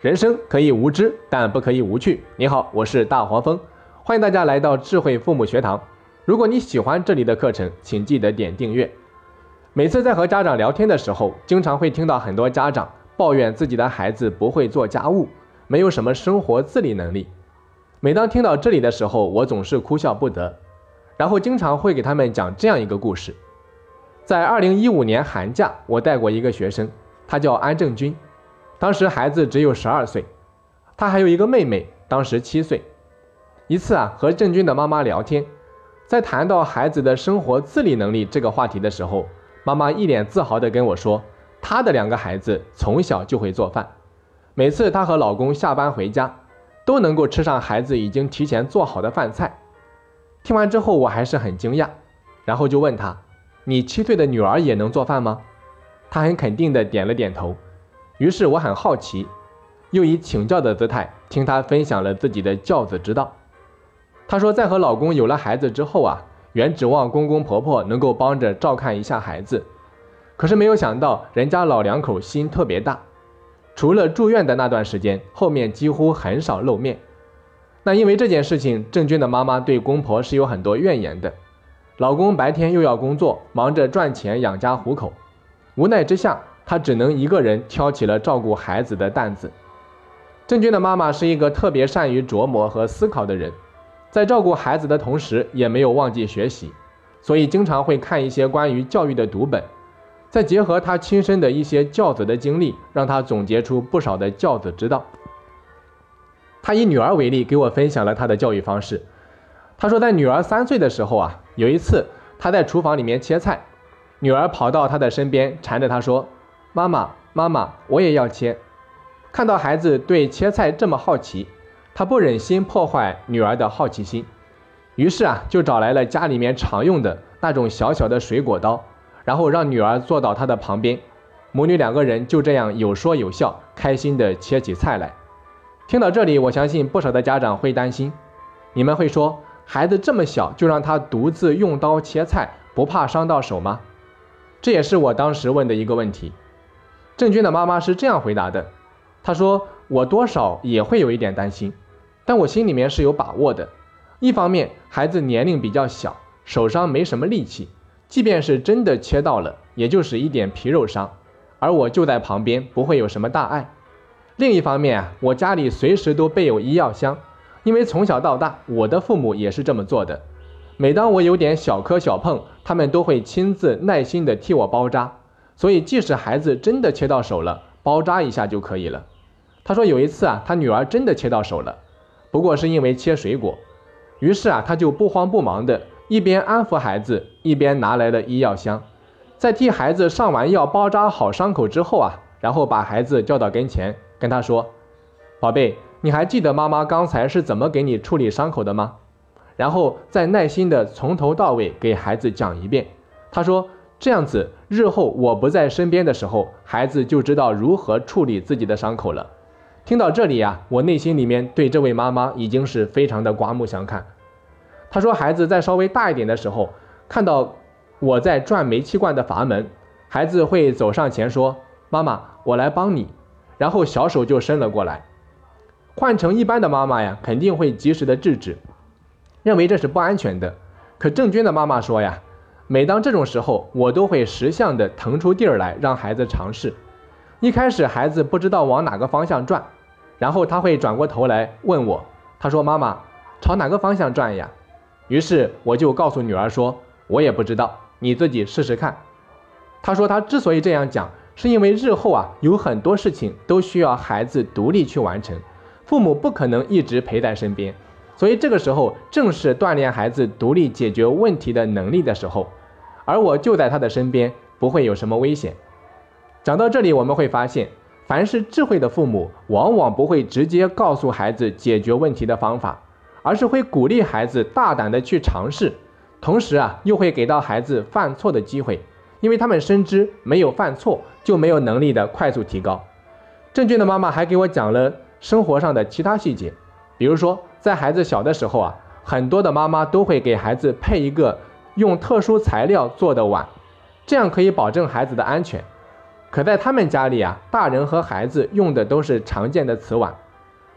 人生可以无知，但不可以无趣。你好，我是大黄蜂，欢迎大家来到智慧父母学堂。如果你喜欢这里的课程，请记得点订阅。每次在和家长聊天的时候，经常会听到很多家长抱怨自己的孩子不会做家务，没有什么生活自理能力。每当听到这里的时候，我总是哭笑不得，然后经常会给他们讲这样一个故事。在二零一五年寒假，我带过一个学生，他叫安正军。当时孩子只有十二岁，他还有一个妹妹，当时七岁。一次啊，和郑钧的妈妈聊天，在谈到孩子的生活自理能力这个话题的时候，妈妈一脸自豪地跟我说，她的两个孩子从小就会做饭，每次她和老公下班回家，都能够吃上孩子已经提前做好的饭菜。听完之后，我还是很惊讶，然后就问他：“你七岁的女儿也能做饭吗？”他很肯定地点了点头。于是我很好奇，又以请教的姿态听她分享了自己的教子之道。她说，在和老公有了孩子之后啊，原指望公公婆婆能够帮着照看一下孩子，可是没有想到人家老两口心特别大，除了住院的那段时间，后面几乎很少露面。那因为这件事情，郑军的妈妈对公婆是有很多怨言的。老公白天又要工作，忙着赚钱养家糊口，无奈之下。他只能一个人挑起了照顾孩子的担子。郑军的妈妈是一个特别善于琢磨和思考的人，在照顾孩子的同时，也没有忘记学习，所以经常会看一些关于教育的读本，再结合他亲身的一些教子的经历，让他总结出不少的教子之道。他以女儿为例，给我分享了他的教育方式。他说，在女儿三岁的时候啊，有一次他在厨房里面切菜，女儿跑到他的身边，缠着他说。妈妈，妈妈，我也要切。看到孩子对切菜这么好奇，他不忍心破坏女儿的好奇心，于是啊，就找来了家里面常用的那种小小的水果刀，然后让女儿坐到他的旁边，母女两个人就这样有说有笑，开心的切起菜来。听到这里，我相信不少的家长会担心，你们会说，孩子这么小就让他独自用刀切菜，不怕伤到手吗？这也是我当时问的一个问题。郑军的妈妈是这样回答的：“她说我多少也会有一点担心，但我心里面是有把握的。一方面，孩子年龄比较小，手上没什么力气，即便是真的切到了，也就是一点皮肉伤，而我就在旁边，不会有什么大碍。另一方面啊，我家里随时都备有医药箱，因为从小到大，我的父母也是这么做的。每当我有点小磕小碰，他们都会亲自耐心的替我包扎。”所以，即使孩子真的切到手了，包扎一下就可以了。他说有一次啊，他女儿真的切到手了，不过是因为切水果。于是啊，他就不慌不忙的，一边安抚孩子，一边拿来了医药箱，在替孩子上完药、包扎好伤口之后啊，然后把孩子叫到跟前，跟他说：“宝贝，你还记得妈妈刚才是怎么给你处理伤口的吗？”然后再耐心的从头到尾给孩子讲一遍。他说。这样子，日后我不在身边的时候，孩子就知道如何处理自己的伤口了。听到这里啊，我内心里面对这位妈妈已经是非常的刮目相看。她说，孩子在稍微大一点的时候，看到我在转煤气罐的阀门，孩子会走上前说：“妈妈，我来帮你。”然后小手就伸了过来。换成一般的妈妈呀，肯定会及时的制止，认为这是不安全的。可郑娟的妈妈说呀。每当这种时候，我都会识相的腾出地儿来让孩子尝试。一开始孩子不知道往哪个方向转，然后他会转过头来问我，他说：“妈妈，朝哪个方向转呀？”于是我就告诉女儿说：“我也不知道，你自己试试看。”他说他之所以这样讲，是因为日后啊有很多事情都需要孩子独立去完成，父母不可能一直陪在身边，所以这个时候正是锻炼孩子独立解决问题的能力的时候。而我就在他的身边，不会有什么危险。讲到这里，我们会发现，凡是智慧的父母，往往不会直接告诉孩子解决问题的方法，而是会鼓励孩子大胆的去尝试，同时啊，又会给到孩子犯错的机会，因为他们深知没有犯错就没有能力的快速提高。郑俊的妈妈还给我讲了生活上的其他细节，比如说，在孩子小的时候啊，很多的妈妈都会给孩子配一个。用特殊材料做的碗，这样可以保证孩子的安全。可在他们家里啊，大人和孩子用的都是常见的瓷碗。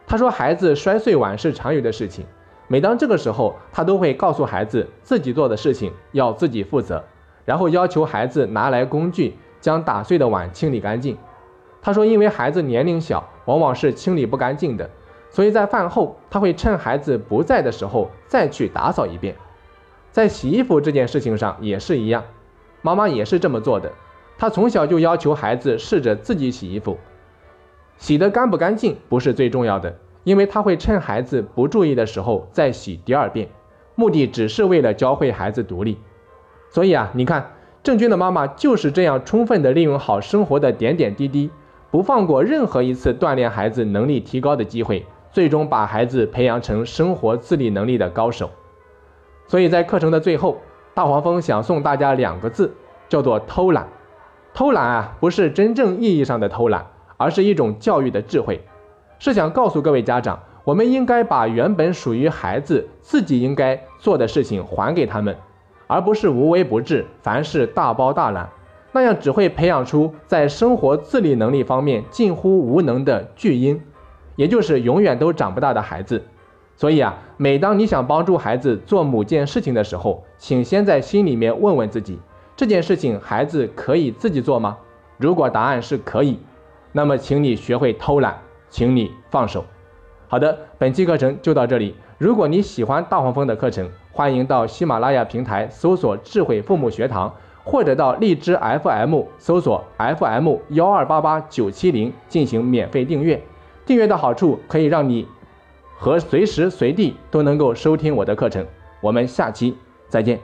他说，孩子摔碎碗是常有的事情。每当这个时候，他都会告诉孩子自己做的事情要自己负责，然后要求孩子拿来工具将打碎的碗清理干净。他说，因为孩子年龄小，往往是清理不干净的，所以在饭后他会趁孩子不在的时候再去打扫一遍。在洗衣服这件事情上也是一样，妈妈也是这么做的。她从小就要求孩子试着自己洗衣服，洗得干不干净不是最重要的，因为她会趁孩子不注意的时候再洗第二遍，目的只是为了教会孩子独立。所以啊，你看郑钧的妈妈就是这样充分的利用好生活的点点滴滴，不放过任何一次锻炼孩子能力提高的机会，最终把孩子培养成生活自理能力的高手。所以在课程的最后，大黄蜂想送大家两个字，叫做偷懒。偷懒啊，不是真正意义上的偷懒，而是一种教育的智慧，是想告诉各位家长，我们应该把原本属于孩子自己应该做的事情还给他们，而不是无微不至，凡事大包大揽，那样只会培养出在生活自理能力方面近乎无能的巨婴，也就是永远都长不大的孩子。所以啊，每当你想帮助孩子做某件事情的时候，请先在心里面问问自己：这件事情孩子可以自己做吗？如果答案是可以，那么请你学会偷懒，请你放手。好的，本期课程就到这里。如果你喜欢大黄蜂的课程，欢迎到喜马拉雅平台搜索“智慧父母学堂”，或者到荔枝 FM 搜索 FM 幺二八八九七零进行免费订阅。订阅的好处可以让你。和随时随地都能够收听我的课程，我们下期再见。